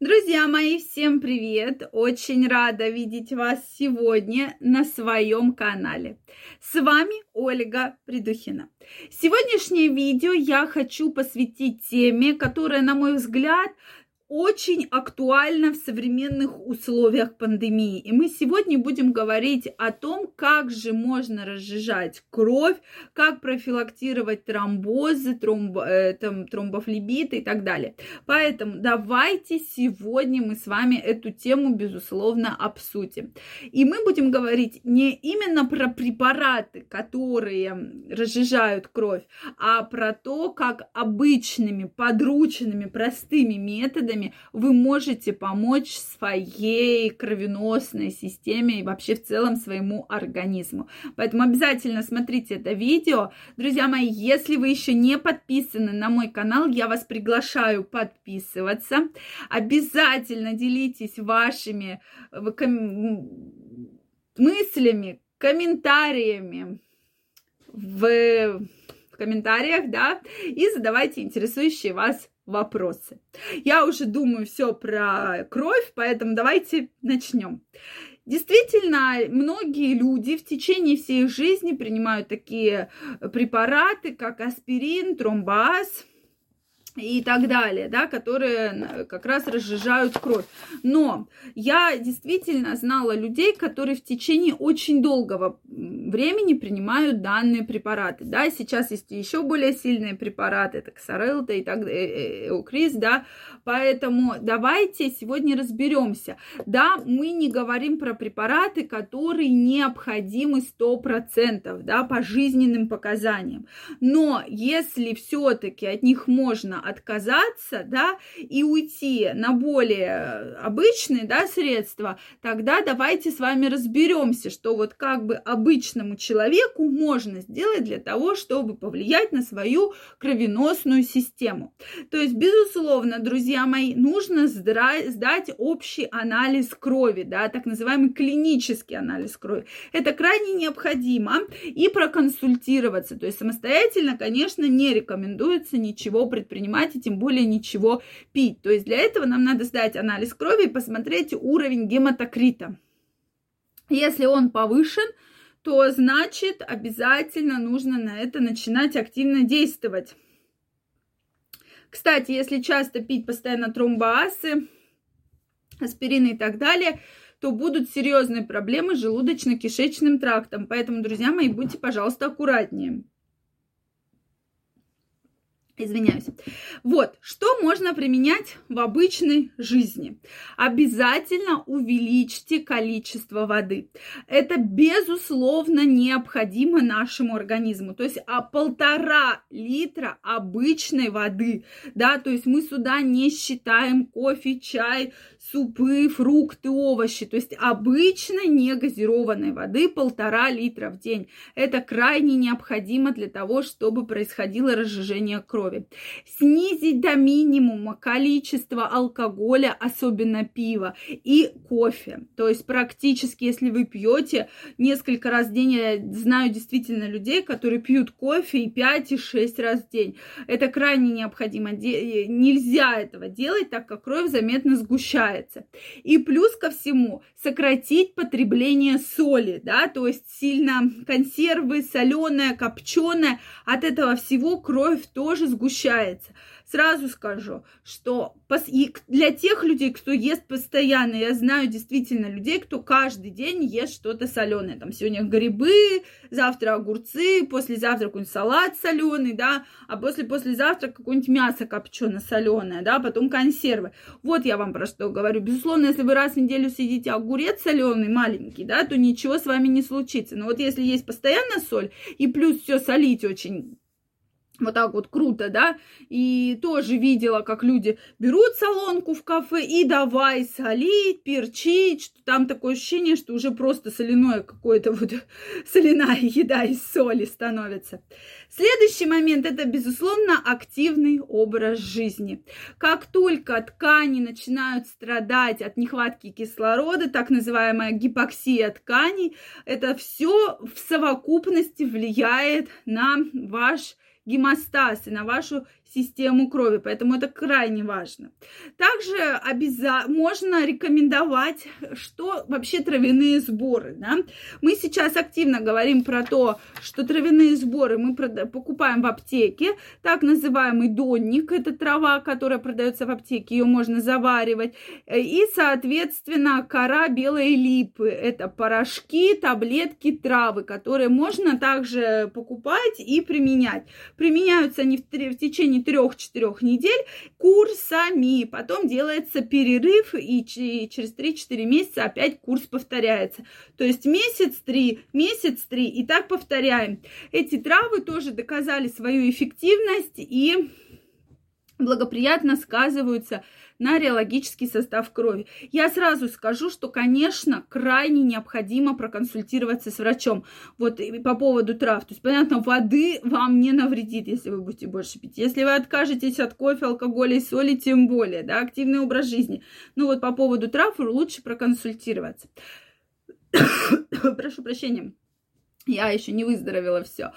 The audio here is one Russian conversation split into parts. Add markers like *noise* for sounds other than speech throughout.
Друзья мои, всем привет! Очень рада видеть вас сегодня на своем канале. С вами Ольга Придухина. Сегодняшнее видео я хочу посвятить теме, которая, на мой взгляд, очень актуально в современных условиях пандемии. И мы сегодня будем говорить о том, как же можно разжижать кровь, как профилактировать тромбозы, тромб, э, там, тромбофлебиты и так далее. Поэтому давайте сегодня мы с вами эту тему, безусловно, обсудим. И мы будем говорить не именно про препараты, которые разжижают кровь, а про то, как обычными, подручными, простыми методами методами вы можете помочь своей кровеносной системе и вообще в целом своему организму. Поэтому обязательно смотрите это видео. Друзья мои, если вы еще не подписаны на мой канал, я вас приглашаю подписываться. Обязательно делитесь вашими э, мыслями, комментариями в в комментариях, да, и задавайте интересующие вас вопросы. Я уже думаю все про кровь, поэтому давайте начнем. Действительно, многие люди в течение всей жизни принимают такие препараты, как аспирин, тромбоаз, и так далее, да, которые как раз разжижают кровь. Но я действительно знала людей, которые в течение очень долгого времени принимают данные препараты, да, сейчас есть еще более сильные препараты, это Ксарелта и так э, э, Эукрис, да, поэтому давайте сегодня разберемся. Да, мы не говорим про препараты, которые необходимы 100%, да, по жизненным показаниям, но если все-таки от них можно отказаться, да, и уйти на более обычные, да, средства, тогда давайте с вами разберемся, что вот как бы обычному человеку можно сделать для того, чтобы повлиять на свою кровеносную систему. То есть, безусловно, друзья мои, нужно сдать общий анализ крови, да, так называемый клинический анализ крови. Это крайне необходимо и проконсультироваться. То есть самостоятельно, конечно, не рекомендуется ничего предпринимать принимать и тем более ничего пить. То есть для этого нам надо сдать анализ крови и посмотреть уровень гематокрита. Если он повышен, то значит обязательно нужно на это начинать активно действовать. Кстати, если часто пить постоянно тромбоасы, аспирины и так далее, то будут серьезные проблемы с желудочно-кишечным трактом. Поэтому, друзья мои, будьте, пожалуйста, аккуратнее. Извиняюсь. Вот, что можно применять в обычной жизни? Обязательно увеличьте количество воды. Это, безусловно, необходимо нашему организму. То есть, а полтора литра обычной воды, да, то есть мы сюда не считаем кофе, чай, супы, фрукты, овощи. То есть обычной негазированной воды полтора литра в день. Это крайне необходимо для того, чтобы происходило разжижение крови. Снизить до минимума количество алкоголя, особенно пива и кофе. То есть практически, если вы пьете несколько раз в день, я знаю действительно людей, которые пьют кофе и 5 и 6 раз в день. Это крайне необходимо. Нельзя этого делать, так как кровь заметно сгущается. И плюс ко всему сократить потребление соли, да, то есть сильно консервы, соленая, копченая, от этого всего кровь тоже сгущается. Сразу скажу, что для тех людей, кто ест постоянно, я знаю действительно людей, кто каждый день ест что-то соленое. Там сегодня грибы, завтра огурцы, послезавтра какой-нибудь салат соленый, да, а после послезавтра какое-нибудь мясо копченое соленое, да, потом консервы. Вот я вам про что говорю. Безусловно, если вы раз в неделю съедите огурец соленый, маленький, да, то ничего с вами не случится. Но вот если есть постоянно соль и плюс все солить очень вот так вот круто, да, и тоже видела, как люди берут солонку в кафе и давай солить, перчить, что там такое ощущение, что уже просто соляное какое-то вот *laughs* соляная еда из соли становится. Следующий момент – это, безусловно, активный образ жизни. Как только ткани начинают страдать от нехватки кислорода, так называемая гипоксия тканей, это все в совокупности влияет на ваш гемостаз и на вашу систему крови, поэтому это крайне важно. Также обяза... можно рекомендовать, что вообще травяные сборы. Да? Мы сейчас активно говорим про то, что травяные сборы мы покупаем в аптеке, так называемый донник, это трава, которая продается в аптеке, ее можно заваривать, и, соответственно, кора белой липы, это порошки, таблетки, травы, которые можно также покупать и применять. Применяются они в, в течение 3-4 недель курсами. Потом делается перерыв, и через 3-4 месяца опять курс повторяется. То есть месяц 3, месяц 3, и так повторяем. Эти травы тоже доказали свою эффективность и благоприятно сказываются на реологический состав крови. Я сразу скажу, что, конечно, крайне необходимо проконсультироваться с врачом. Вот по поводу трав. То есть, понятно, воды вам не навредит, если вы будете больше пить. Если вы откажетесь от кофе, алкоголя и соли, тем более, да, активный образ жизни. Ну вот по поводу трав лучше проконсультироваться. *coughs* Прошу прощения. Я еще не выздоровела все.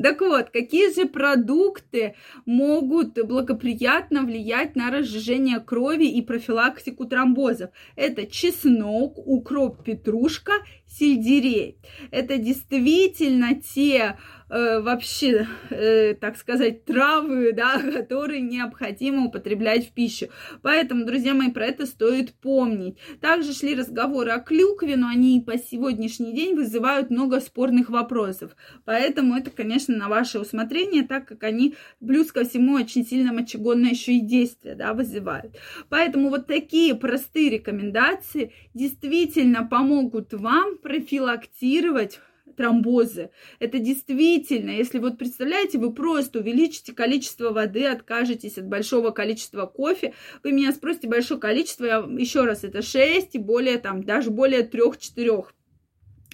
Так вот, какие же продукты могут благоприятно влиять на разжижение крови и профилактику тромбозов? Это чеснок, укроп, петрушка, сельдерей. Это действительно те э, вообще, э, так сказать, травы, да, *laughs* которые необходимо употреблять в пищу. Поэтому, друзья мои, про это стоит помнить. Также шли разговоры о клюкве, но они по сегодняшний день вызывают много спорных вопросов. Поэтому это, конечно, на ваше усмотрение, так как они, плюс ко всему, очень сильно мочегонное еще и действие, да, вызывают. Поэтому вот такие простые рекомендации действительно помогут вам профилактировать тромбозы. Это действительно, если вот представляете, вы просто увеличите количество воды, откажетесь от большого количества кофе, вы меня спросите большое количество, я, еще раз, это 6 и более там, даже более 3-4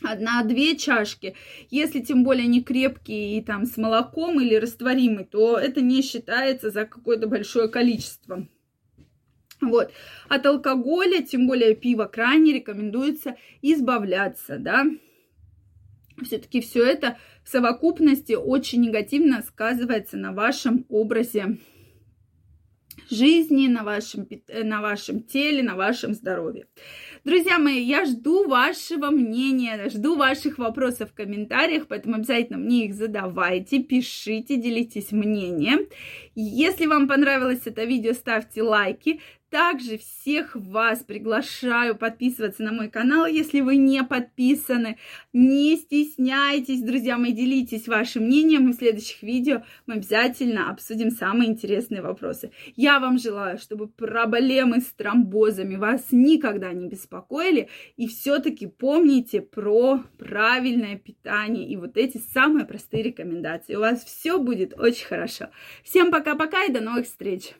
одна-две чашки. Если тем более не крепкий и там с молоком или растворимый, то это не считается за какое-то большое количество. Вот. От алкоголя, тем более пива крайне рекомендуется избавляться, да все-таки все это в совокупности очень негативно сказывается на вашем образе жизни, на вашем, на вашем теле, на вашем здоровье. Друзья мои, я жду вашего мнения, жду ваших вопросов в комментариях, поэтому обязательно мне их задавайте, пишите, делитесь мнением. Если вам понравилось это видео, ставьте лайки. Также всех вас приглашаю подписываться на мой канал, если вы не подписаны. Не стесняйтесь, друзья мои, делитесь вашим мнением. И в следующих видео мы обязательно обсудим самые интересные вопросы. Я вам желаю, чтобы проблемы с тромбозами вас никогда не беспокоили. И все-таки помните про правильное питание и вот эти самые простые рекомендации. У вас все будет очень хорошо. Всем пока-пока и до новых встреч!